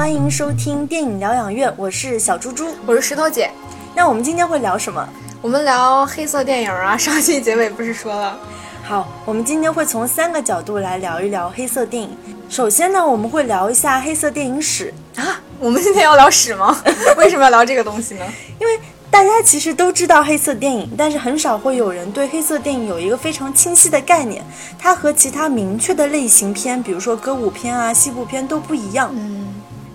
欢迎收听电影疗养院，我是小猪猪，我是石头姐。那我们今天会聊什么？我们聊黑色电影啊。上期结尾不是说了？好，我们今天会从三个角度来聊一聊黑色电影。首先呢，我们会聊一下黑色电影史啊。我们今天要聊史吗？为什么要聊这个东西呢？因为大家其实都知道黑色电影，但是很少会有人对黑色电影有一个非常清晰的概念。它和其他明确的类型片，比如说歌舞片啊、西部片都不一样。嗯。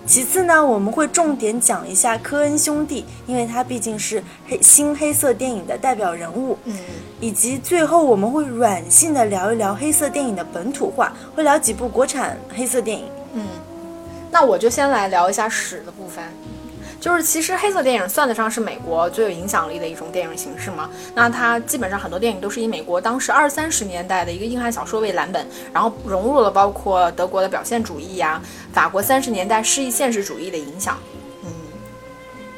其次呢，我们会重点讲一下科恩兄弟，因为他毕竟是黑新黑色电影的代表人物。嗯。以及最后我们会软性的聊一聊黑色电影的本土化，会聊几部国产黑色电影。嗯。那我就先来聊一下史的部分。就是其实黑色电影算得上是美国最有影响力的一种电影形式嘛？那它基本上很多电影都是以美国当时二三十年代的一个硬汉小说为蓝本，然后融入了包括德国的表现主义呀、法国三十年代诗意现实主义的影响。嗯，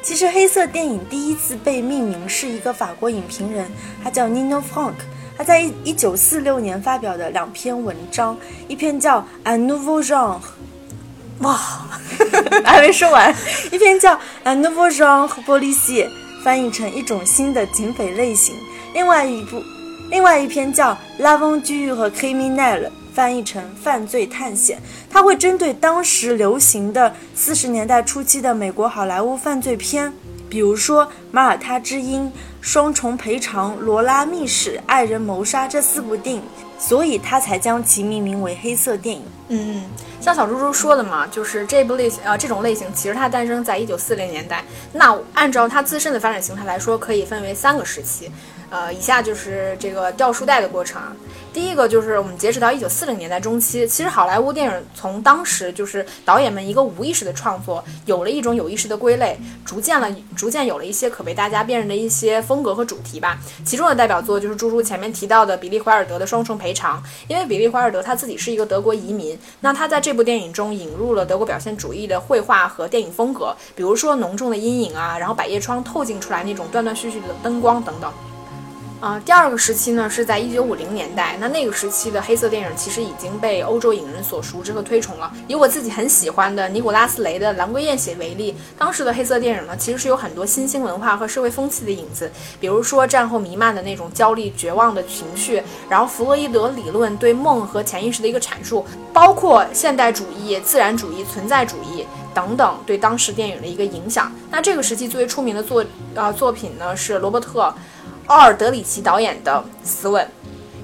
其实黑色电影第一次被命名是一个法国影评人，他叫 Nino Frank，他在一一九四六年发表的两篇文章，一篇叫《Un Nouveau Genre》。哇，还没说完。一篇叫《Un nouveau genre policier》，翻译成一种新的警匪类型。另外一部，另外一篇叫《L'aventure criminelle》，翻译成犯罪探险。它会针对当时流行的四十年代初期的美国好莱坞犯罪片，比如说《马耳他之鹰》、《双重赔偿》、《罗拉密史》、《爱人谋杀》这四部电影，所以他才将其命名为黑色电影。嗯嗯。像小猪猪说的嘛，就是这部类型，呃，这种类型其实它诞生在一九四零年代。那按照它自身的发展形态来说，可以分为三个时期。呃，以下就是这个掉书袋的过程啊。第一个就是我们截止到一九四零年代中期，其实好莱坞电影从当时就是导演们一个无意识的创作，有了一种有意识的归类，逐渐了，逐渐有了一些可被大家辨认的一些风格和主题吧。其中的代表作就是猪猪前面提到的比利怀尔德的《双重赔偿》，因为比利怀尔德他自己是一个德国移民，那他在这部电影中引入了德国表现主义的绘画和电影风格，比如说浓重的阴影啊，然后百叶窗透进出来那种断断续续的灯光等等。啊，第二个时期呢是在一九五零年代，那那个时期的黑色电影其实已经被欧洲影人所熟知和推崇了。以我自己很喜欢的尼古拉斯雷的《蓝龟艳血》为例，当时的黑色电影呢其实是有很多新兴文化和社会风气的影子，比如说战后弥漫的那种焦虑、绝望的情绪，然后弗洛伊德理论对梦和潜意识的一个阐述，包括现代主义、自然主义、存在主义等等对当时电影的一个影响。那这个时期最为出名的作呃作品呢是罗伯特。奥尔德里奇导演的《死吻》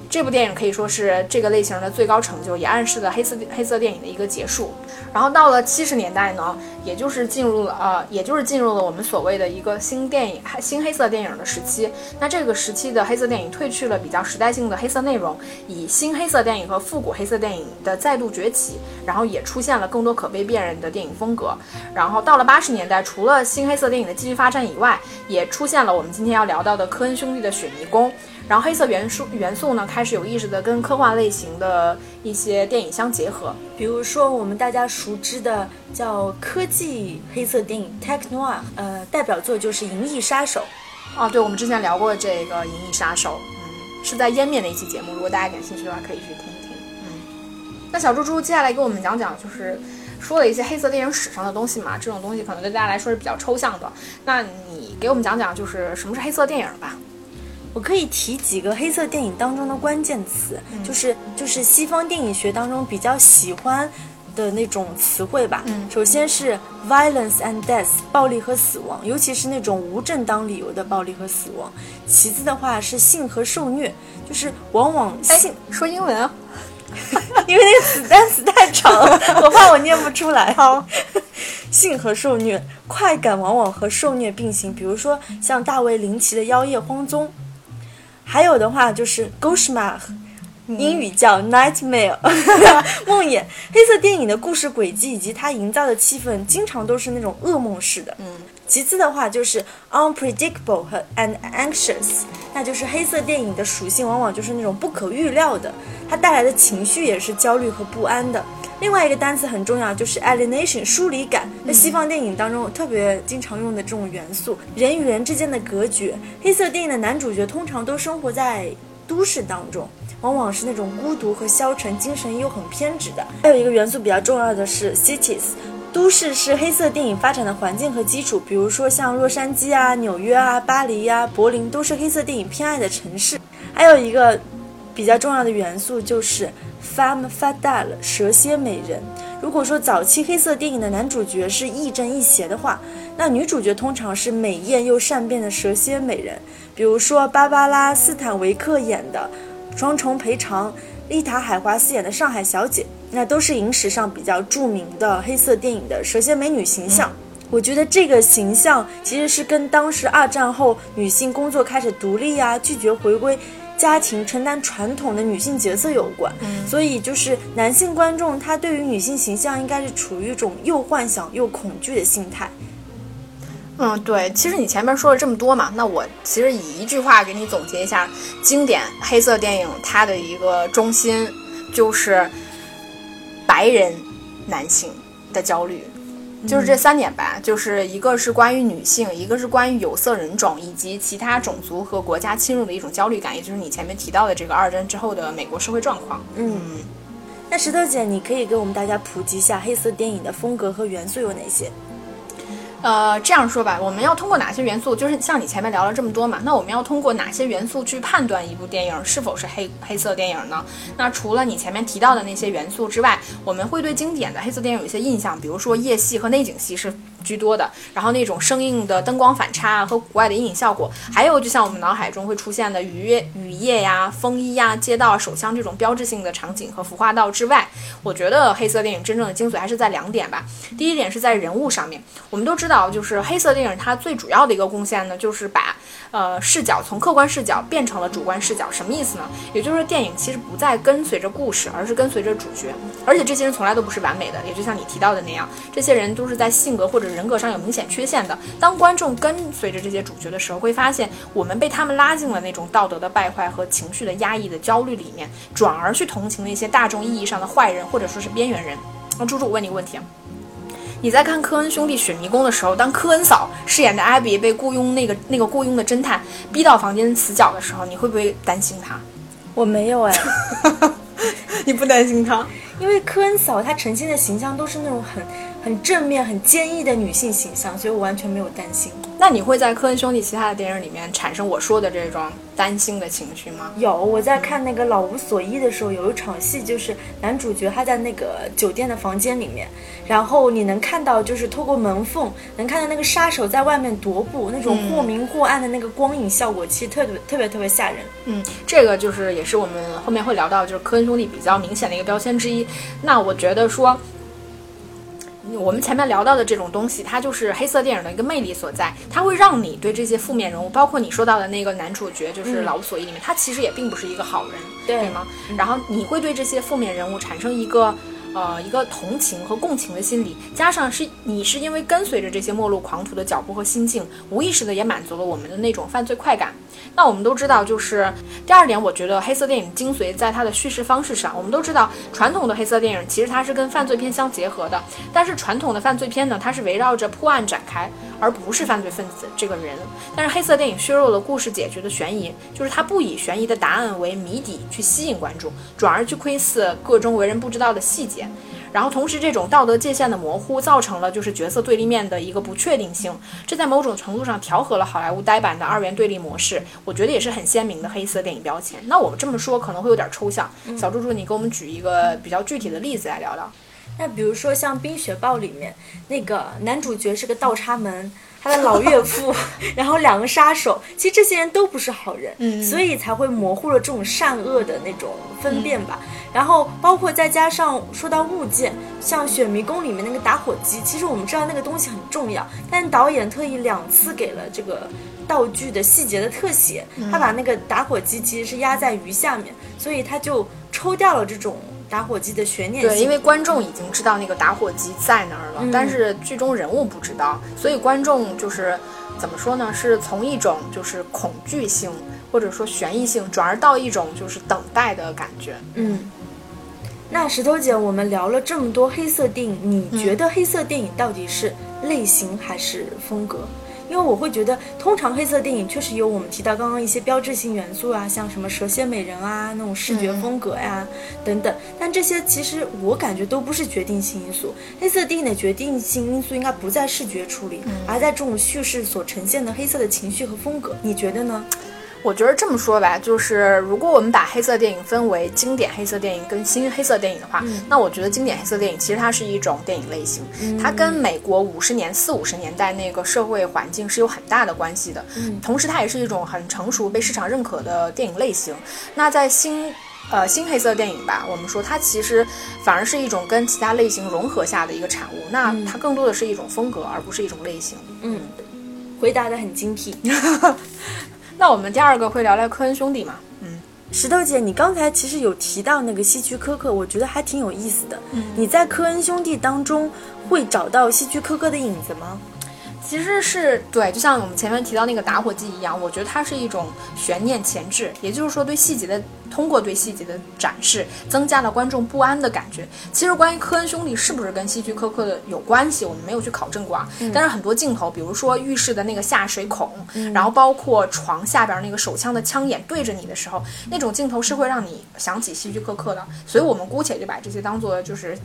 这部电影可以说是这个类型的最高成就，也暗示了黑色黑色电影的一个结束。然后到了七十年代呢，也就是进入了呃，也就是进入了我们所谓的一个新电影、新黑色电影的时期。那这个时期的黑色电影褪去了比较时代性的黑色内容，以新黑色电影和复古黑色电影的再度崛起，然后也出现了更多可被辨认的电影风格。然后到了八十年代，除了新黑色电影的继续发展以外，也出现了我们今天要聊到的科恩兄弟的《雪迷宫》。然后黑色元素元素呢，开始有意识的跟科幻类型的一些电影相结合，比如说我们大家熟知的叫科技黑色电影 Tech Noir，呃，代表作就是《银翼杀手》。哦，对，我们之前聊过这个《银翼杀手》，嗯，是在湮灭的一期节目，如果大家感兴趣的话，可以去听一听。嗯，那小猪猪接下来给我们讲讲，就是说了一些黑色电影史上的东西嘛，这种东西可能对大家来说是比较抽象的。那你给我们讲讲，就是什么是黑色电影吧？我可以提几个黑色电影当中的关键词，就是就是西方电影学当中比较喜欢的那种词汇吧。首先是 violence and death，暴力和死亡，尤其是那种无正当理由的暴力和死亡。其次的话是性和受虐，就是往往性说英文啊，因为那个词单词太长了，我怕我念不出来。好，性和受虐，快感往往和受虐并行，比如说像大卫林奇的《妖夜荒踪》。还有的话就是 g o s h m a r 英语叫 nightmare，梦魇。黑色电影的故事轨迹以及它营造的气氛，经常都是那种噩梦式的。嗯。其次的话就是 unpredictable 和 and anxious，那就是黑色电影的属性往往就是那种不可预料的，它带来的情绪也是焦虑和不安的。另外一个单词很重要，就是 alienation 疏离感。在西方电影当中特别经常用的这种元素，人与人之间的隔绝。黑色电影的男主角通常都生活在都市当中，往往是那种孤独和消沉，精神又很偏执的。还有一个元素比较重要的是 cities，都市是黑色电影发展的环境和基础，比如说像洛杉矶啊、纽约啊、巴黎呀、柏林都是黑色电影偏爱的城市。还有一个比较重要的元素就是 femme fatale 蛇蝎美人。如果说早期黑色电影的男主角是亦正亦邪的话，那女主角通常是美艳又善变的蛇蝎美人。比如说芭芭拉·斯坦维克演的《双重赔偿》，丽塔·海华斯演的上海小姐，那都是影史上比较著名的黑色电影的蛇蝎美女形象。我觉得这个形象其实是跟当时二战后女性工作开始独立啊，拒绝回归家庭，承担传统的女性角色有关。所以就是男性观众他对于女性形象应该是处于一种又幻想又恐惧的心态。嗯，对，其实你前面说了这么多嘛，那我其实以一句话给你总结一下，经典黑色电影它的一个中心就是白人男性的焦虑，就是这三点吧，就是一个是关于女性，一个是关于有色人种以及其他种族和国家侵入的一种焦虑感，也就是你前面提到的这个二战之后的美国社会状况。嗯，那石头姐，你可以给我们大家普及一下黑色电影的风格和元素有哪些？呃，这样说吧，我们要通过哪些元素？就是像你前面聊了这么多嘛，那我们要通过哪些元素去判断一部电影是否是黑黑色电影呢？那除了你前面提到的那些元素之外，我们会对经典的黑色电影有一些印象，比如说夜戏和内景戏是居多的，然后那种生硬的灯光反差和古怪的阴影效果，还有就像我们脑海中会出现的雨夜、雨夜呀、风衣呀、街道、手枪这种标志性的场景和服化道之外，我觉得黑色电影真正的精髓还是在两点吧。第一点是在人物上面，我们都知道。就是黑色电影，它最主要的一个贡献呢，就是把呃视角从客观视角变成了主观视角。什么意思呢？也就是说，电影其实不再跟随着故事，而是跟随着主角。而且这些人从来都不是完美的，也就像你提到的那样，这些人都是在性格或者人格上有明显缺陷的。当观众跟随着这些主角的时候，会发现我们被他们拉进了那种道德的败坏和情绪的压抑的焦虑里面，转而去同情那些大众意义上的坏人或者说是边缘人。那猪猪，我问你个问题啊。你在看科恩兄弟雪迷宫的时候，当科恩嫂饰演的艾比被雇佣那个那个雇佣的侦探逼到房间死角的时候，你会不会担心他？我没有哎，你不担心他，因为科恩嫂她呈现的形象都是那种很很正面、很坚毅的女性形象，所以我完全没有担心。那你会在科恩兄弟其他的电影里面产生我说的这种担心的情绪吗？有，我在看那个《老无所依》的时候，有一场戏就是男主角他在那个酒店的房间里面，然后你能看到就是透过门缝能看到那个杀手在外面踱步，那种或明或暗的那个光影效果，其实特别特别特别吓人。嗯，这个就是也是我们后面会聊到，就是科恩兄弟比较明显的一个标签之一。那我觉得说。我们前面聊到的这种东西，它就是黑色电影的一个魅力所在，它会让你对这些负面人物，包括你说到的那个男主角，就是《老无所依》里面，他其实也并不是一个好人，对吗？然后你会对这些负面人物产生一个。呃，一个同情和共情的心理，加上是你是因为跟随着这些末路狂徒的脚步和心境，无意识的也满足了我们的那种犯罪快感。那我们都知道，就是第二点，我觉得黑色电影精髓在它的叙事方式上。我们都知道，传统的黑色电影其实它是跟犯罪片相结合的，但是传统的犯罪片呢，它是围绕着破案展开。而不是犯罪分子这个人，但是黑色电影削弱了故事解决的悬疑，就是它不以悬疑的答案为谜底去吸引观众，转而去窥伺各中为人不知道的细节，然后同时这种道德界限的模糊，造成了就是角色对立面的一个不确定性，这在某种程度上调和了好莱坞呆板的二元对立模式，我觉得也是很鲜明的黑色电影标签。那我们这么说可能会有点抽象，小猪猪，你给我们举一个比较具体的例子来聊聊。那比如说像《冰雪暴》里面那个男主角是个倒插门，他的老岳父，然后两个杀手，其实这些人都不是好人，嗯，所以才会模糊了这种善恶的那种分辨吧。然后包括再加上说到物件，像《雪迷宫》里面那个打火机，其实我们知道那个东西很重要，但导演特意两次给了这个道具的细节的特写，他把那个打火机其实是压在鱼下面，所以他就抽掉了这种。打火机的悬念对，因为观众已经知道那个打火机在那儿了，但是剧中人物不知道，所以观众就是怎么说呢？是从一种就是恐惧性或者说悬疑性，转而到一种就是等待的感觉。嗯，那石头姐，我们聊了这么多黑色电影，你觉得黑色电影到底是类型还是风格？因为我会觉得，通常黑色电影确实有我们提到刚刚一些标志性元素啊，像什么蛇蝎美人啊那种视觉风格呀、等等，但这些其实我感觉都不是决定性因素。黑色电影的决定性因素应该不在视觉处理，而在这种叙事所呈现的黑色的情绪和风格。你觉得呢？我觉得这么说吧，就是如果我们把黑色电影分为经典黑色电影跟新黑色电影的话，那我觉得经典黑色电影其实它是一种电影类型，它跟美国五十年四五十年代那个社会环境是有很大的关系的。同时，它也是一种很成熟、被市场认可的电影类型。那在新呃新黑色电影吧，我们说它其实反而是一种跟其他类型融合下的一个产物。那它更多的是一种风格，而不是一种类型。嗯，回答的很精辟。那我们第二个会聊聊科恩兄弟嘛？嗯，石头姐，你刚才其实有提到那个希区柯克，我觉得还挺有意思的。嗯，你在科恩兄弟当中会找到希区柯克的影子吗？其实是对，就像我们前面提到那个打火机一样，我觉得它是一种悬念前置，也就是说对细节的通过对细节的展示，增加了观众不安的感觉。其实关于科恩兄弟是不是跟希区柯克的有关系，我们没有去考证过啊。但是很多镜头，比如说浴室的那个下水孔，然后包括床下边那个手枪的枪眼对着你的时候，那种镜头是会让你想起希区柯克的。所以我们姑且就把这些当做就是。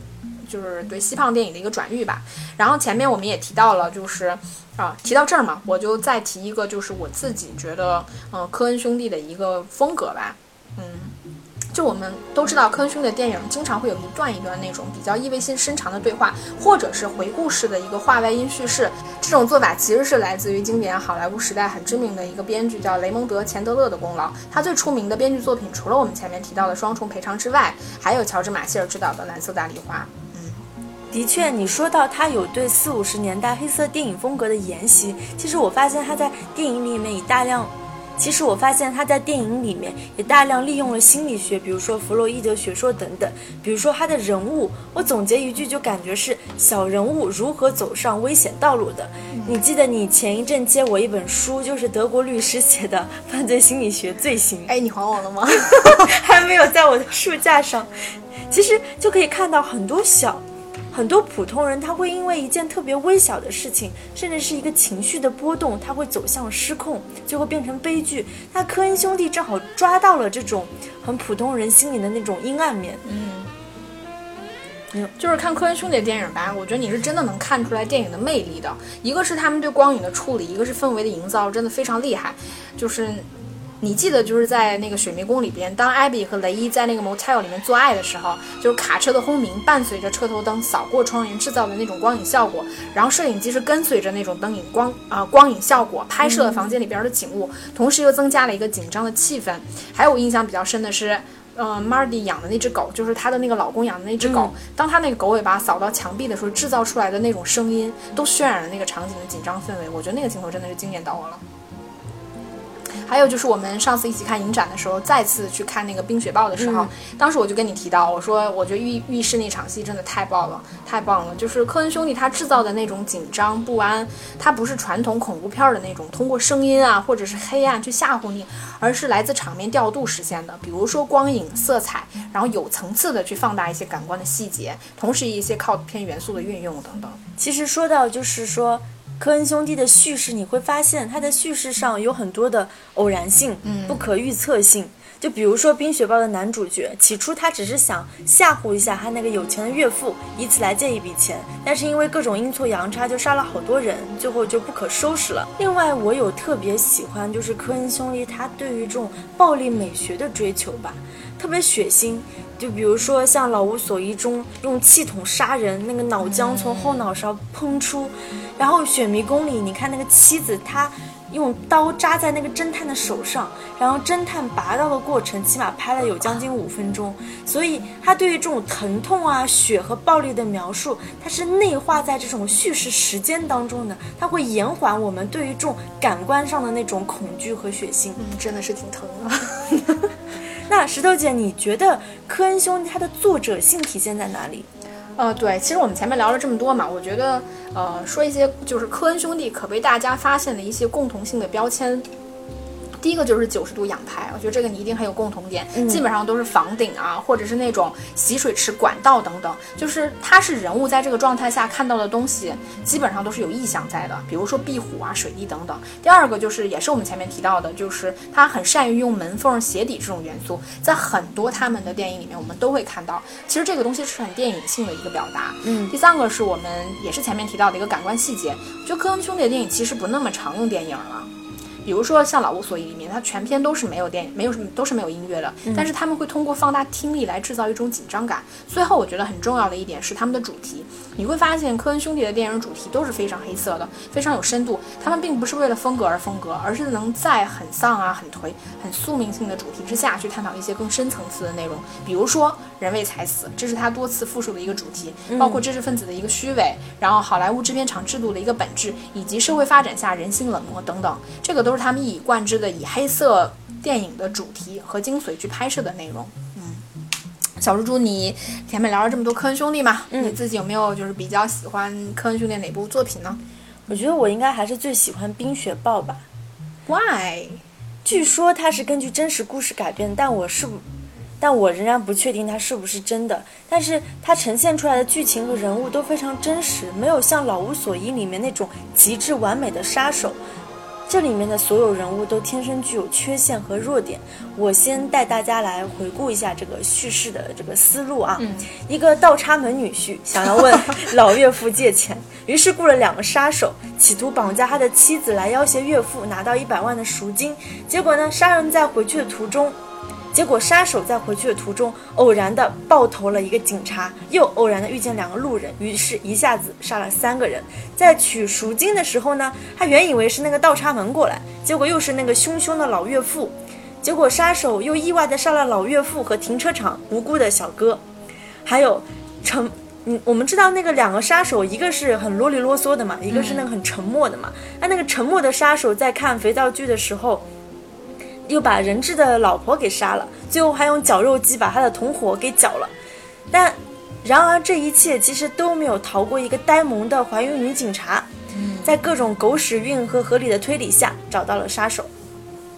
就是对西胖电影的一个转喻吧。然后前面我们也提到了，就是啊，提到这儿嘛，我就再提一个，就是我自己觉得，嗯，科恩兄弟的一个风格吧。嗯，就我们都知道，科恩兄弟的电影经常会有一段一段那种比较意味深深长的对话，或者是回顾式的一个话外音叙事。这种做法其实是来自于经典好莱坞时代很知名的一个编剧叫雷蒙德·钱德勒的功劳。他最出名的编剧作品，除了我们前面提到的《双重赔偿》之外，还有乔治·马歇尔执导的《蓝色大丽花》。的确，你说到他有对四五十年代黑色电影风格的沿袭，其实我发现他在电影里面以大量，其实我发现他在电影里面也大量利用了心理学，比如说弗洛伊德学说等等。比如说他的人物，我总结一句就感觉是小人物如何走上危险道路的。你记得你前一阵借我一本书，就是德国律师写的《犯罪心理学罪行》。哎，你还我了吗？还没有在我的书架上。其实就可以看到很多小。很多普通人他会因为一件特别微小的事情，甚至是一个情绪的波动，他会走向失控，最后变成悲剧。那科恩兄弟正好抓到了这种很普通人心里的那种阴暗面。嗯，就是看科恩兄弟的电影吧，我觉得你是真的能看出来电影的魅力的。一个是他们对光影的处理，一个是氛围的营造，真的非常厉害。就是。你记得就是在那个水迷宫里边，当艾比和雷伊在那个 motel 里面做爱的时候，就是卡车的轰鸣伴随着车头灯扫过窗帘制造的那种光影效果，然后摄影机是跟随着那种灯影光啊光影效果拍摄了房间里边的景物，同时又增加了一个紧张的气氛。还有我印象比较深的是，嗯，Mardy 养的那只狗，就是她的那个老公养的那只狗，当她那个狗尾巴扫到墙壁的时候，制造出来的那种声音，都渲染了那个场景的紧张氛围。我觉得那个镜头真的是惊艳到我了。还有就是我们上次一起看影展的时候，再次去看那个《冰雪暴》的时候，当时我就跟你提到，我说我觉得浴浴室那场戏真的太棒了，太棒了。就是科恩兄弟他制造的那种紧张不安，他不是传统恐怖片的那种通过声音啊或者是黑暗去吓唬你，而是来自场面调度实现的。比如说光影、色彩，然后有层次的去放大一些感官的细节，同时一些靠片元素的运用等等。其实说到就是说。科恩兄弟的叙事，你会发现他的叙事上有很多的偶然性，嗯，不可预测性。就比如说《冰雪暴》的男主角，起初他只是想吓唬一下他那个有钱的岳父，以此来借一笔钱，但是因为各种阴错阳差，就杀了好多人，最后就不可收拾了。另外，我有特别喜欢，就是科恩兄弟他对于这种暴力美学的追求吧，特别血腥。就比如说像《老无所依》中用气筒杀人，那个脑浆从后脑勺喷出，然后《雪迷宫》里，你看那个妻子，她用刀扎在那个侦探的手上，然后侦探拔刀的过程，起码拍了有将近五分钟。所以他对于这种疼痛啊、血和暴力的描述，它是内化在这种叙事时间当中的，它会延缓我们对于这种感官上的那种恐惧和血腥。嗯，真的是挺疼的。石头姐，你觉得科恩兄弟他的作者性体现在哪里？呃，对，其实我们前面聊了这么多嘛，我觉得，呃，说一些就是科恩兄弟可被大家发现的一些共同性的标签。第一个就是九十度仰拍，我觉得这个你一定很有共同点，基本上都是房顶啊，或者是那种洗水池、管道等等，就是它是人物在这个状态下看到的东西，基本上都是有意象在的，比如说壁虎啊、水滴等等。第二个就是也是我们前面提到的，就是他很善于用门缝、鞋底这种元素，在很多他们的电影里面我们都会看到，其实这个东西是很电影性的一个表达。嗯，第三个是我们也是前面提到的一个感官细节，就科恩兄弟的电影其实不那么常用电影了。比如说像《老无所依》里面，它全篇都是没有电，没有什么都是没有音乐的，但是他们会通过放大听力来制造一种紧张感。最后，我觉得很重要的一点是他们的主题，你会发现科恩兄弟的电影主题都是非常黑色的，非常有深度。他们并不是为了风格而风格，而是能在很丧啊、很颓、很宿命性的主题之下去探讨一些更深层次的内容。比如说人为财死，这是他多次复述的一个主题，包括知识分子的一个虚伪，然后好莱坞制片厂制度的一个本质，以及社会发展下人性冷漠等等，这个都是他们一以贯之的以黑色电影的主题和精髓去拍摄的内容。嗯，小猪猪，你前面聊了这么多科恩兄弟嘛，你自己有没有就是比较喜欢科恩兄弟哪部作品呢？我觉得我应该还是最喜欢《冰雪暴》吧。Why？据说它是根据真实故事改编，但我是不，但我仍然不确定它是不是真的。但是它呈现出来的剧情和人物都非常真实，没有像《老无所依》里面那种极致完美的杀手。这里面的所有人物都天生具有缺陷和弱点。我先带大家来回顾一下这个叙事的这个思路啊。嗯一个倒插门女婿想要问 老岳父借钱，于是雇了两个杀手，企图绑架他的妻子来要挟岳父拿到一百万的赎金。结果呢，杀人在回去的途中。结果杀手在回去的途中偶然的爆头了一个警察，又偶然的遇见两个路人，于是一下子杀了三个人。在取赎金的时候呢，他原以为是那个倒插门过来，结果又是那个凶凶的老岳父。结果杀手又意外的杀了老岳父和停车场无辜的小哥，还有沉。嗯，我们知道那个两个杀手，一个是很啰里啰嗦的嘛，一个是那个很沉默的嘛。那、那个沉默的杀手在看肥皂剧的时候，又把人质的老婆给杀了，最后还用绞肉机把他的同伙给绞了。但然而这一切其实都没有逃过一个呆萌的怀孕女警察，在各种狗屎运和合理的推理下找到了杀手。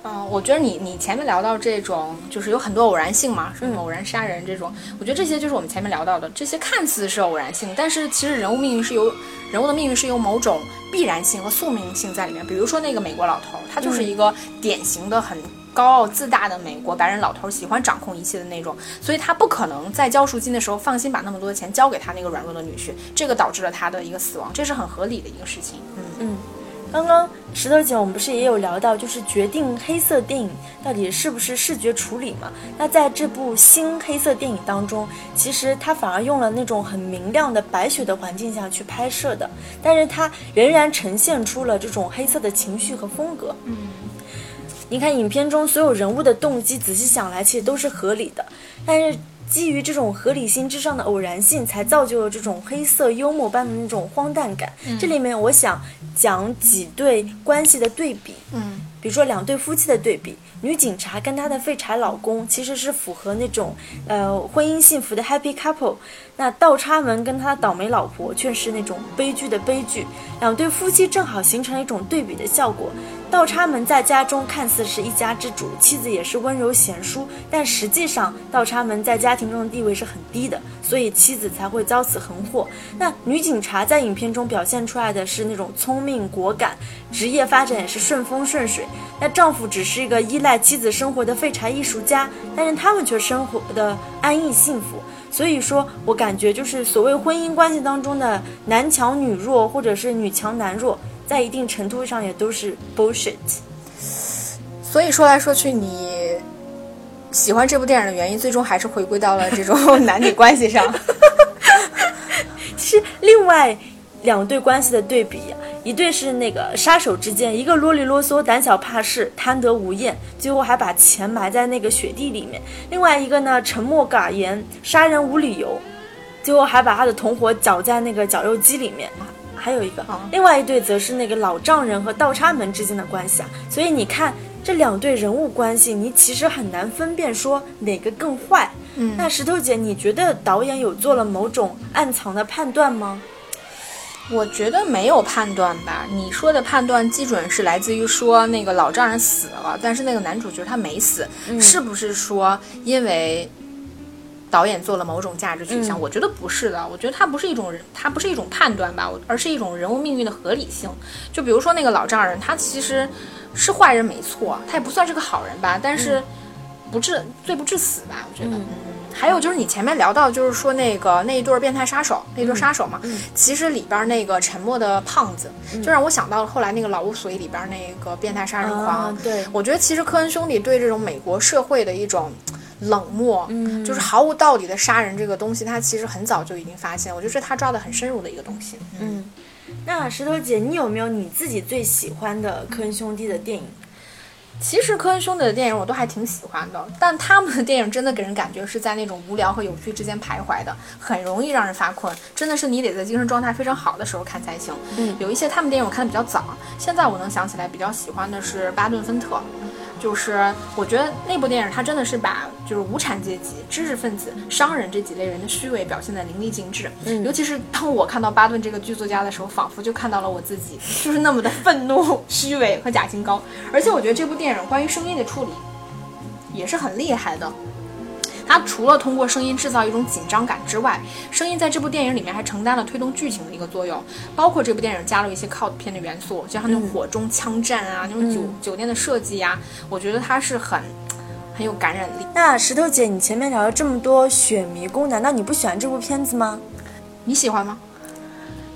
嗯，我觉得你你前面聊到这种，就是有很多偶然性嘛，什么偶然杀人这种，我觉得这些就是我们前面聊到的，这些看似是偶然性，但是其实人物命运是由人物的命运是由某种必然性和宿命性在里面。比如说那个美国老头，他就是一个典型的很高傲自大的美国白人老头，喜欢掌控一切的那种，所以他不可能在交赎金的时候放心把那么多的钱交给他那个软弱的女婿，这个导致了他的一个死亡，这是很合理的一个事情。嗯。嗯，刚刚石头姐我们不是也有聊到，就是决定黑色电影到底是不是视觉处理嘛？那在这部新黑色电影当中，其实他反而用了那种很明亮的白雪的环境下去拍摄的，但是它仍然呈现出了这种黑色的情绪和风格。嗯，你看影片中所有人物的动机，仔细想来其实都是合理的，但是基于这种合理性之上的偶然性，才造就了这种黑色幽默般的那种荒诞感。这里面我想讲几对关系的对比，嗯比如说两对夫妻的对比，女警察跟她的废柴老公其实是符合那种呃婚姻幸福的 happy couple，那倒插门跟他倒霉老婆却是那种悲剧的悲剧，两对夫妻正好形成了一种对比的效果。倒插门在家中看似是一家之主，妻子也是温柔贤淑，但实际上倒插门在家庭中的地位是很低的，所以妻子才会遭此横祸。那女警察在影片中表现出来的是那种聪明果敢，职业发展也是顺风顺水。那丈夫只是一个依赖妻子生活的废柴艺术家，但是他们却生活的安逸幸福。所以说我感觉就是所谓婚姻关系当中的男强女弱，或者是女强男弱，在一定程度上也都是 bullshit。所以说来说去，你喜欢这部电影的原因，最终还是回归到了这种 男女关系上。其实另外两对关系的对比呀、一对是那个杀手之间，一个啰里啰嗦、胆小怕事、贪得无厌，最后还把钱埋在那个雪地里面；另外一个呢，沉默寡言、杀人无理由，最后还把他的同伙绞在那个绞肉机里面。还有一个，哦另外一对则是那个老丈人和倒插门之间的关系啊。所以你看这两对人物关系，你其实很难分辨说哪个更坏。嗯那石头姐，你觉得导演有做了某种暗藏的判断吗？我觉得没有判断吧。你说的判断基准是来自于说那个老丈人死了，但是那个男主角他没死，是不是说因为导演做了某种价值取向？我觉得不是的。我觉得它不是一种人，它不是一种判断吧，而是一种人物命运的合理性。就比如说那个老丈人，他其实是坏人没错，他也不算是个好人吧，但是不至罪不至死吧？我觉得。还有就是你前面聊到，就是说那个那一对变态杀手，那对杀手嘛，其实里边那个沉默的胖子，就让我想到了后来那个老无所依里边那个变态杀人狂。对，我觉得其实科恩兄弟对这种美国社会的一种冷漠，嗯，就是毫无道理的杀人这个东西，他其实很早就已经发现，我觉得是他抓的很深入的一个东西。嗯，那石头姐，你有没有你自己最喜欢的科恩兄弟的电影？其实科恩兄弟的电影我都还挺喜欢的，但他们的电影真的给人感觉是在那种无聊和有趣之间徘徊的，很容易让人发困。真的是你得在精神状态非常好的时候看才行。嗯，有一些他们电影我看的比较早，现在我能想起来比较喜欢的是巴顿芬特。就是我觉得那部电影，它真的是把就是无产阶级、知识分子、商人这几类人的虚伪表现得淋漓尽致。嗯，尤其是当我看到巴顿这个剧作家的时候，仿佛就看到了我自己，就是那么的愤怒、虚伪和假清高。而且我觉得这部电影关于声音的处理也是很厉害的。它除了通过声音制造一种紧张感之外，声音在这部电影里面还承担了推动剧情的一个作用。包括这部电影加入一些靠片的元素，就像那种火中枪战啊，那种酒酒店的设计呀，我觉得它是很很有感染力。那石头姐，你前面聊了这么多雪迷宫，难道你不喜欢这部片子吗？你喜欢吗？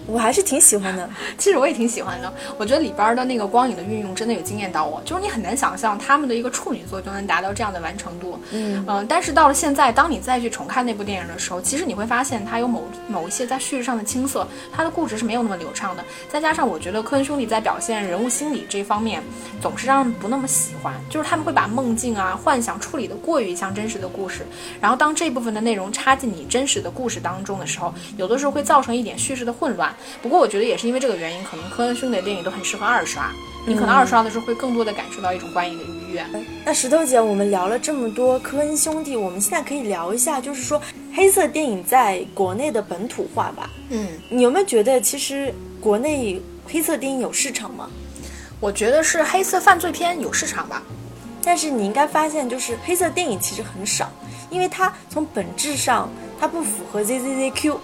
我还是挺喜欢的，其实我也挺喜欢的。我觉得里边的那个光影的运用真的有惊艳到我，就是你很难想象他们的一个处女作就能达到这样的完成度。嗯嗯，但是到了现在，当你再去重看那部电影的时候，其实你会发现它有某某一些在叙事上的青涩，它的故事是没有那么流畅的。再加上我觉得科恩兄弟在表现人物心理这方面总是让人不那么喜欢，就是他们会把梦境啊、幻想处理的过于像真实的故事，然后当这部分的内容插进你真实的故事当中的时候，有的时候会造成一点叙事的混乱。不过我觉得也是因为这个原因，可能科恩兄弟的电影都很适合二刷。你可能二刷的时候会更多的感受到一种观影的愉悦。那石头姐，我们聊了这么多科恩兄弟，我们现在可以聊一下，就是说黑色电影在国内的本土化吧。嗯，你有没有觉得其实国内黑色电影有市场吗？我觉得是黑色犯罪片有市场吧。但是你应该发现，就是黑色电影其实很少，因为它从本质上它不符合 ZZZQ。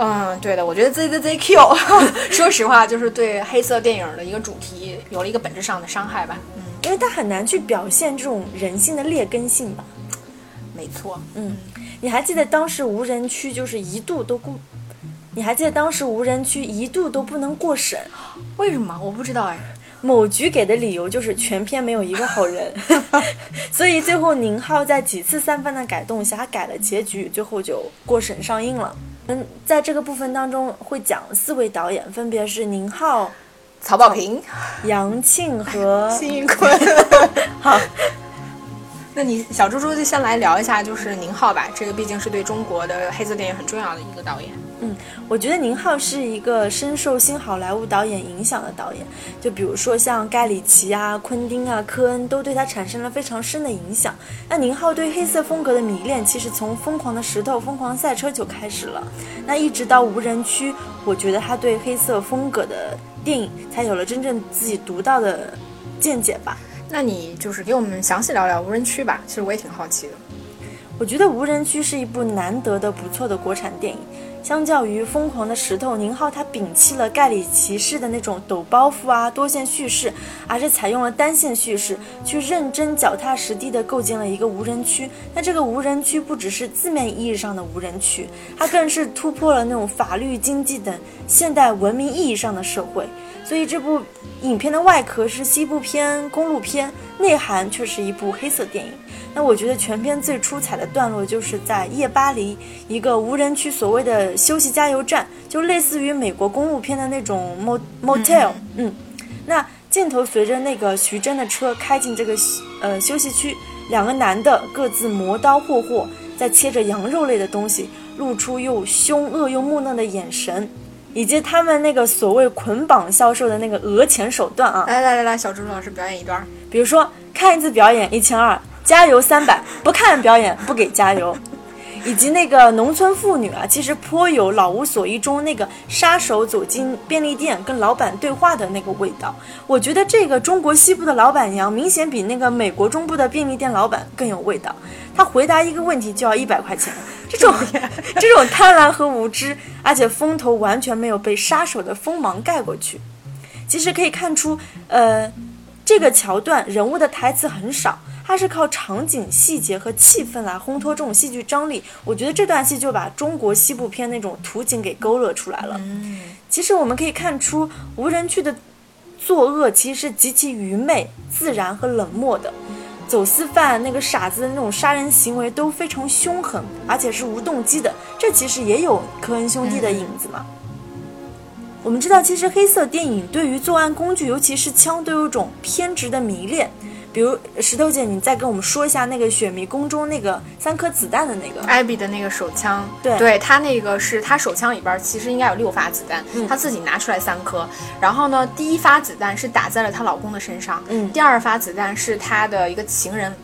嗯，对的，我觉得 Z Z Z Q，说实话，就是对黑色电影的一个主题有了一个本质上的伤害吧。嗯，因为它很难去表现这种人性的劣根性吧。没错，嗯，你还记得当时无人区就是一度都过，你还记得当时无人区一度都不能过审，为什么？我不知道哎。某局给的理由就是全片没有一个好人，所以最后宁浩在几次三番的改动下，他改了结局，最后就过审上映了。嗯，在这个部分当中会讲四位导演，分别是宁浩、曹保平、杨庆和 辛云坤。好，那你小猪猪就先来聊一下，就是宁浩吧，这个毕竟是对中国的黑色电影很重要的一个导演。嗯，我觉得宁浩是一个深受新好莱坞导演影响的导演，就比如说像盖里奇啊、昆汀啊、科恩都对他产生了非常深的影响。那宁浩对黑色风格的迷恋，其实从《疯狂的石头》《疯狂赛车》就开始了。那一直到《无人区》，我觉得他对黑色风格的电影才有了真正自己独到的见解吧。那你就是给我们详细聊聊《无人区》吧，其实我也挺好奇的。我觉得《无人区》是一部难得的不错的国产电影。相较于《疯狂的石头》，宁浩他摒弃了盖里奇式的那种抖包袱啊、多线叙事，而是采用了单线叙事，去认真脚踏实地地构建了一个无人区。那这个无人区不只是字面意义上的无人区，它更是突破了那种法律、经济等现代文明意义上的社会。所以这部影片的外壳是西部片、公路片，内涵却是一部黑色电影。那我觉得全片最出彩的段落就是在夜巴黎一个无人区，所谓的休息加油站，就类似于美国公路片的那种 motel。嗯，那镜头随着那个徐峥的车开进这个呃休息区，两个男的各自磨刀霍霍，在切着羊肉类的东西，露出又凶恶又木讷的眼神，以及他们那个所谓捆绑销售的那个讹钱手段啊！来来来来，小朱老师表演一段，比如说看一次表演一千二。加油三百，不看表演不给加油。以及那个农村妇女啊，其实颇有《老无所依》中那个杀手走进便利店跟老板对话的那个味道。我觉得这个中国西部的老板娘明显比那个美国中部的便利店老板更有味道。他回答一个问题就要一百块钱，这种这种贪婪和无知，而且风头完全没有被杀手的锋芒盖过去。其实可以看出，呃，这个桥段人物的台词很少。它是靠场景细节和气氛来烘托这种戏剧张力，我觉得这段戏就把中国西部片那种图景给勾勒出来了。嗯，其实我们可以看出，无人区的作恶其实是极其愚昧、自然和冷漠的。走私犯那个傻子的那种杀人行为都非常凶狠，而且是无动机的。这其实也有科恩兄弟的影子嘛。我们知道，其实黑色电影对于作案工具，尤其是枪，都有种偏执的迷恋。比如石头姐，你再跟我们说一下那个雪迷宫中那个三颗子弹的那个。艾比的那个手枪，对，对他那个是他手枪里边其实应该有六发子弹，他自己拿出来三颗，然后呢，第一发子弹是打在了她老公的身上，嗯，第二发子弹是她的一个情人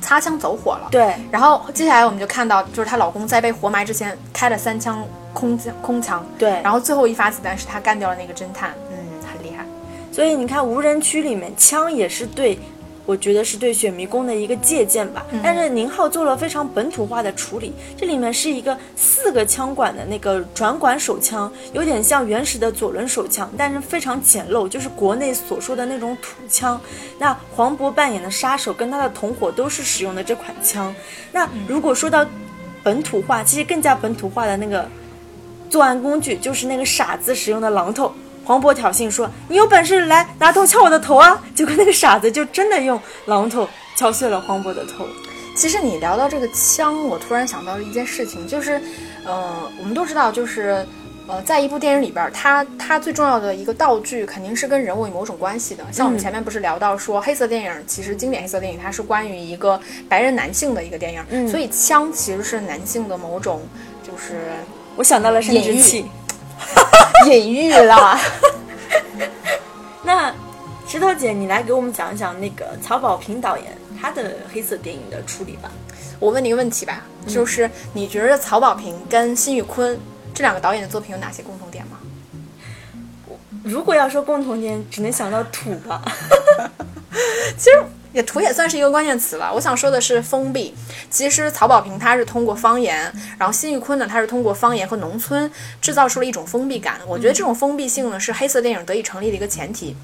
擦枪走火了，对，然后接下来我们就看到就是她老公在被活埋之前开了三枪空枪空枪，对，然后最后一发子弹是他干掉了那个侦探，嗯，很厉害，所以你看无人区里面枪也是对。我觉得是对选迷宫的一个借鉴吧，但是宁浩做了非常本土化的处理。这里面是一个四个枪管的那个转管手枪，有点像原始的左轮手枪，但是非常简陋，就是国内所说的那种土枪。那黄渤扮演的杀手跟他的同伙都是使用的这款枪。那如果说到本土化，其实更加本土化的那个作案工具就是那个傻子使用的榔头。黄渤挑衅说：“你有本事来拿头敲我的头啊！”结果那个傻子就真的用榔头敲碎了黄渤的头。其实你聊到这个枪，我突然想到了一件事情，就是，呃，我们都知道，就是，呃，在一部电影里边，它它最重要的一个道具肯定是跟人物有某种关系的。像我们前面不是聊到说，黑色电影其实经典黑色电影它是关于一个白人男性的一个电影，所以枪其实是男性的某种，就是我想到了生殖器。隐喻了。那石头姐，你来给我们讲一讲那个曹保平导演他的黑色电影的处理吧。我问你个问题吧，就是你觉得曹保平跟辛宇坤这两个导演的作品有哪些共同点吗？如果要说共同点，只能想到土吧。其实。也图也算是一个关键词了。我想说的是封闭。其实曹保平他是通过方言，然后辛玉坤呢，他是通过方言和农村制造出了一种封闭感。我觉得这种封闭性呢，是黑色电影得以成立的一个前提。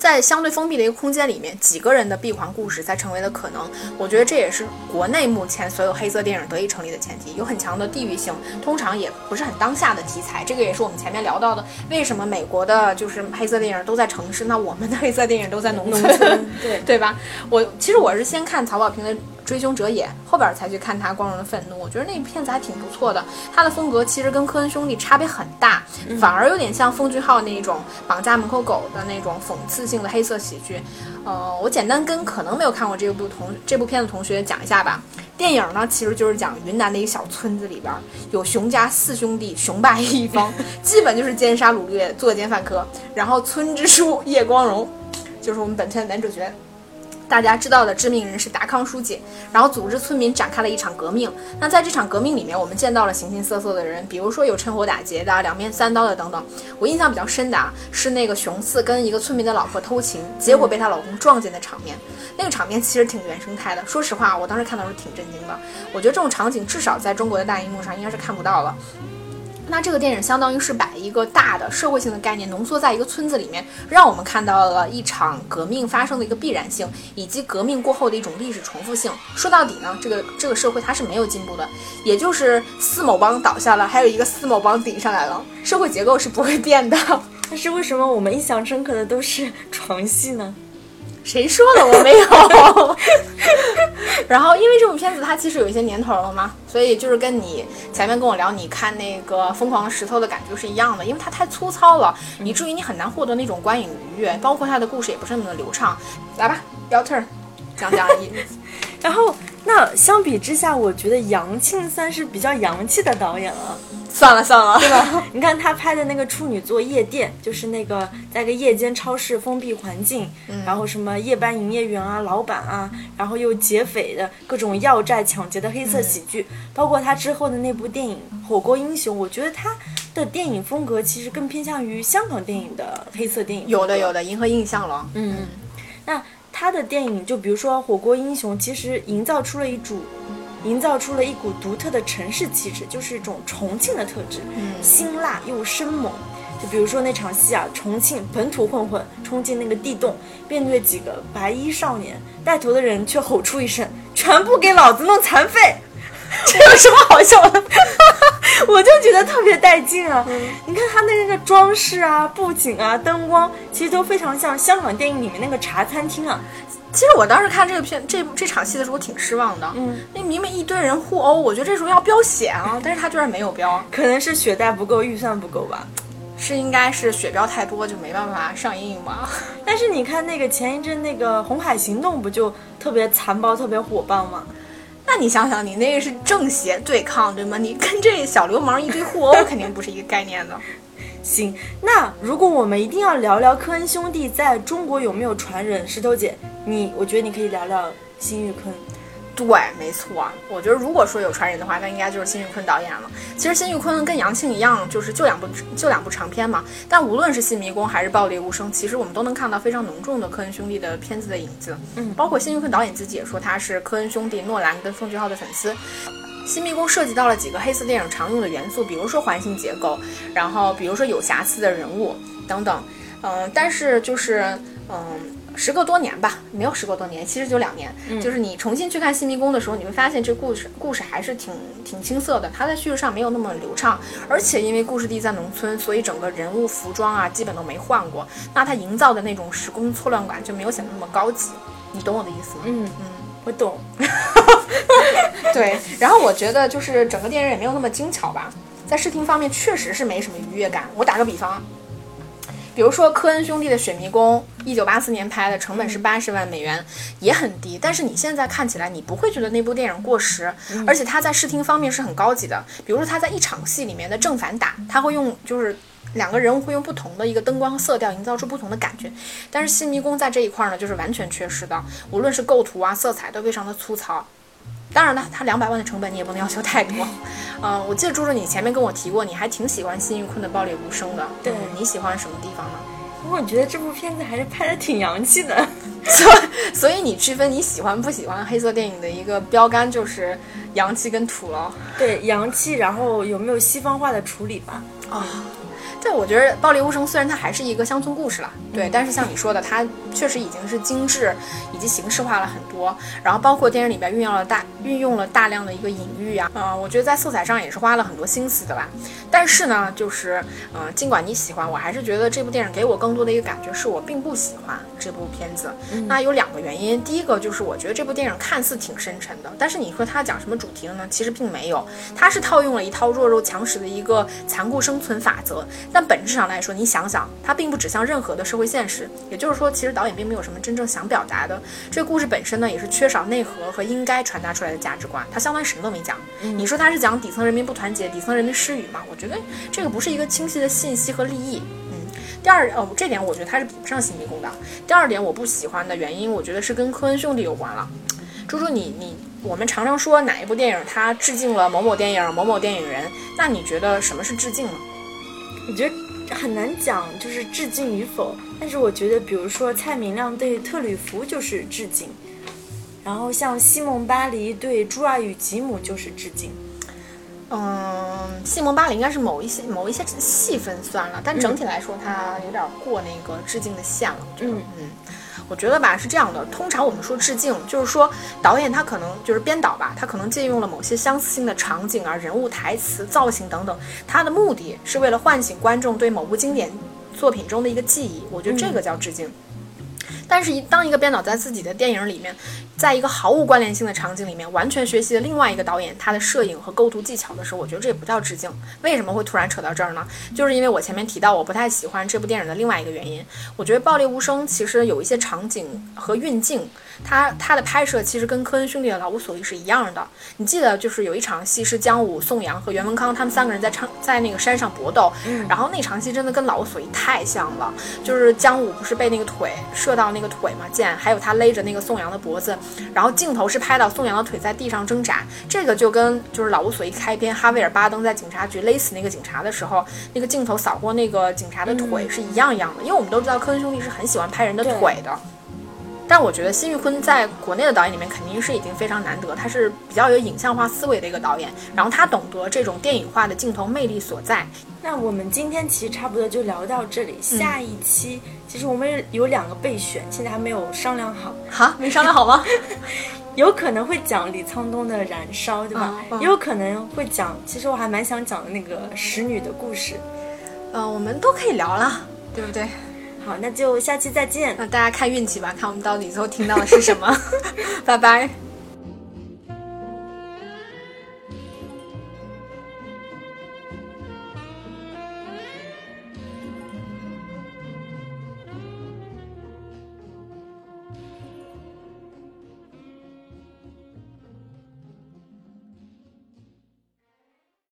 在相对封闭的一个空间里面，几个人的闭环故事才成为了可能。我觉得这也是国内目前所有黑色电影得以成立的前提，有很强的地域性，通常也不是很当下的题材。这个也是我们前面聊到的，为什么美国的就是黑色电影都在城市，那我们的黑色电影都在农村，对对吧？我其实我是先看曹保平的。追凶者也，后边才去看他光荣的愤怒，我觉得那片子还挺不错的。他的风格其实跟科恩兄弟差别很大，反而有点像奉俊昊那一种绑架门口狗的那种讽刺性的黑色喜剧。呃，我简单跟可能没有看过这部同这部片的同学讲一下吧。电影呢，其实就是讲云南的一个小村子里边有熊家四兄弟，雄霸一方，基本就是奸杀掳掠、作奸犯科。然后村支书叶光荣，就是我们本片的男主角。大家知道的知名人士达康书记，然后组织村民展开了一场革命。那在这场革命里面，我们见到了形形色色的人，比如说有趁火打劫的、两面三刀的等等。我印象比较深的啊，是那个熊四跟一个村民的老婆偷情，结果被她老公撞见的场面。那个场面其实挺原生态的。说实话，我当时看到是挺震惊的。我觉得这种场景至少在中国的大荧幕上应该是看不到了。那这个电影相当于是把一个大的社会性的概念浓缩在一个村子里面，让我们看到了一场革命发生的一个必然性，以及革命过后的一种历史重复性。说到底呢，这个这个社会它是没有进步的，也就是四某帮倒下了，还有一个四某帮顶上来了，社会结构是不会变的。但是为什么我们印象深刻的都是床戏呢？谁说的？我没有。然后，因为这部片子它其实有一些年头了嘛，所以就是跟你前面跟我聊你看那个《疯狂石头》的感觉是一样的，因为它太粗糙了，以至于你很难获得那种观影愉悦，包括它的故事也不是那么的流畅。来吧，your turn，讲讲你。然后，那相比之下，我觉得杨庆算是比较洋气的导演了。算了算了，对吧？你看他拍的那个处女座《夜店》，就是那个在个夜间超市封闭环境，然后什么夜班营业员啊、老板啊，然后又劫匪的各种要债抢劫的黑色喜剧，包括他之后的那部电影《火锅英雄》，我觉得他的电影风格其实更偏向于香港电影的黑色电影。有的有的，银河印象了。嗯，那他的电影就比如说《火锅英雄》，其实营造出了一组。营造出了一股独特的城市气质，就是一种重庆的特质，辛辣又生猛。就比如说那场戏啊，重庆本土混混冲进那个地洞，面对几个白衣少年，带头的人却吼出一声：“全部给老子弄残废！” 这有什么好笑的？我就觉得特别带劲啊！你看他的那个装饰啊、布景啊、灯光，其实都非常像香港电影里面那个茶餐厅啊。其实我当时看这个片这部这场戏的时候，我挺失望的。嗯，那明明一堆人互殴，我觉得这时候要飙血啊，但是他居然没有飙，可能是血袋不够，预算不够吧？是应该是血标太多，就没办法上映吧？但是你看那个前一阵那个《红海行动》，不就特别残暴、特别火爆吗？那你想想，你那个是正邪对抗，对吗？你跟这小流氓一堆互殴，肯定不是一个概念的。行，那如果我们一定要聊聊科恩兄弟在中国有没有传人，石头姐。你，我觉得你可以聊聊辛玉坤。对，没错。我觉得如果说有传人的话，那应该就是辛玉坤导演了。其实辛玉坤跟杨庆一样，就是就两部就两部长片嘛。但无论是《新迷宫》还是《暴力无声》，其实我们都能看到非常浓重的科恩兄弟的片子的影子。嗯，包括辛玉坤导演自己也说他是科恩兄弟、诺兰跟奉俊昊的粉丝。《新迷宫》涉及到了几个黑色电影常用的元素，比如说环形结构，然后比如说有瑕疵的人物等等。嗯，但是就是嗯。时隔多年吧，没有时隔多年，其实就两年。就是你重新去看《新迷宫》的时候，你会发现这故事故事还是挺挺青涩的，它在叙事上没有那么流畅，而且因为故事地在农村，所以整个人物服装啊基本都没换过，那它营造的那种时空错乱感就没有显得那么高级。你懂我的意思吗？嗯嗯，我懂。对，然后我觉得就是整个电影也没有那么精巧吧，在视听方面确实是没什么愉悦感。我打个比方。比如说科恩兄弟的《雪迷宫》，一九八四年拍的，成本是八十万美元，也很低。但是你现在看起来，你不会觉得那部电影过时，而且它在视听方面是很高级的。比如说它在一场戏里面的正反打，它会用就是两个人物会用不同的一个灯光色调营造出不同的感觉。但是《新迷宫》在这一块呢，就是完全缺失的，无论是构图啊、色彩都非常的粗糙。当然了，它两百万的成本你也不能要求太多。嗯，我记得猪猪你前面跟我提过，你还挺喜欢辛玉坤的《暴力无声》的。对，你喜欢什么地方呢？我觉得这部片子还是拍的挺洋气的。所所以你区分你喜欢不喜欢黑色电影的一个标杆就是洋气跟土了。对，洋气，然后有没有西方化的处理吧？啊。对，我觉得《暴力无声》虽然它还是一个乡村故事了，对，但是像你说的，它确实已经是精致以及形式化了很多。然后包括电影里边运用了大运用了大量的一个隐喻啊，嗯，我觉得在色彩上也是花了很多心思的吧。但是呢，就是嗯，尽管你喜欢，我还是觉得这部电影给我更多的一个感觉是我并不喜欢这部片子。那有两个原因，第一个就是我觉得这部电影看似挺深沉的，但是你说它讲什么主题了呢？其实并没有，它是套用了一套弱肉强食的一个残酷生存法则。但本质上来说，你想想，它并不指向任何的社会现实。也就是说，其实导演并没有什么真正想表达的。这个故事本身呢，也是缺少内核和应该传达出来的价值观。它相当于什么都没讲。你说它是讲底层人民不团结、底层人民失语吗？我觉得这个不是一个清晰的信息和利益。嗯，第二，呃，这点我觉得它是比不上《新迷宫》的。第二点，我不喜欢的原因，我觉得是跟科恩兄弟有关了。猪猪，你你，我们常常说哪一部电影它致敬了某某电影、某某电影人，那你觉得什么是致敬呢？我觉得很难讲，就是致敬与否。但是我觉得，比如说蔡明亮对特吕弗就是致敬，然后像西蒙巴黎对朱尔与吉姆就是致敬。嗯，西蒙巴黎应该是某一些某一些戏份算了，但整体来说，它有点过那个致敬的线了。嗯嗯。我觉得吧是这样的，通常我们说致敬，就是说导演他可能就是编导吧，他可能借用了某些相似性的场景啊、人物、台词、造型等等，他的目的是为了唤醒观众对某部经典作品中的一个记忆。我觉得这个叫致敬。但是，一当一个编导在自己的电影里面在一个毫无关联性的场景里面，完全学习了另外一个导演他的摄影和构图技巧的时候，我觉得这也不叫致敬。为什么会突然扯到这儿呢？就是因为我前面提到我不太喜欢这部电影的另外一个原因。我觉得《暴力无声》其实有一些场景和运镜，它它的拍摄其实跟科恩兄弟的《老无所依》是一样的。你记得就是有一场戏是姜武、宋阳和袁文康他们三个人在唱在那个山上搏斗，然后那场戏真的跟《老无所依》太像了。就是姜武不是被那个腿射到那个腿嘛剑，还有他勒着那个宋阳的脖子。然后镜头是拍到宋阳的腿在地上挣扎，这个就跟就是《老无所依》开篇哈维尔巴登在警察局勒死那个警察的时候，那个镜头扫过那个警察的腿是一样一样的。因为我们都知道科恩兄弟是很喜欢拍人的腿的，但我觉得辛玉坤在国内的导演里面肯定是已经非常难得，他是比较有影像化思维的一个导演，然后他懂得这种电影化的镜头魅力所在。那我们今天其实差不多就聊到这里，下一期其实我们有两个备选，现在还没有商量好。哈，没商量好吗？有可能会讲李沧东的《燃烧》，对吧？也有可能会讲，其实我还蛮想讲的那个使女的故事。嗯，我们都可以聊了，对不对？好，那就下期再见。那大家看运气吧，看我们到底最后听到的是什么。拜拜。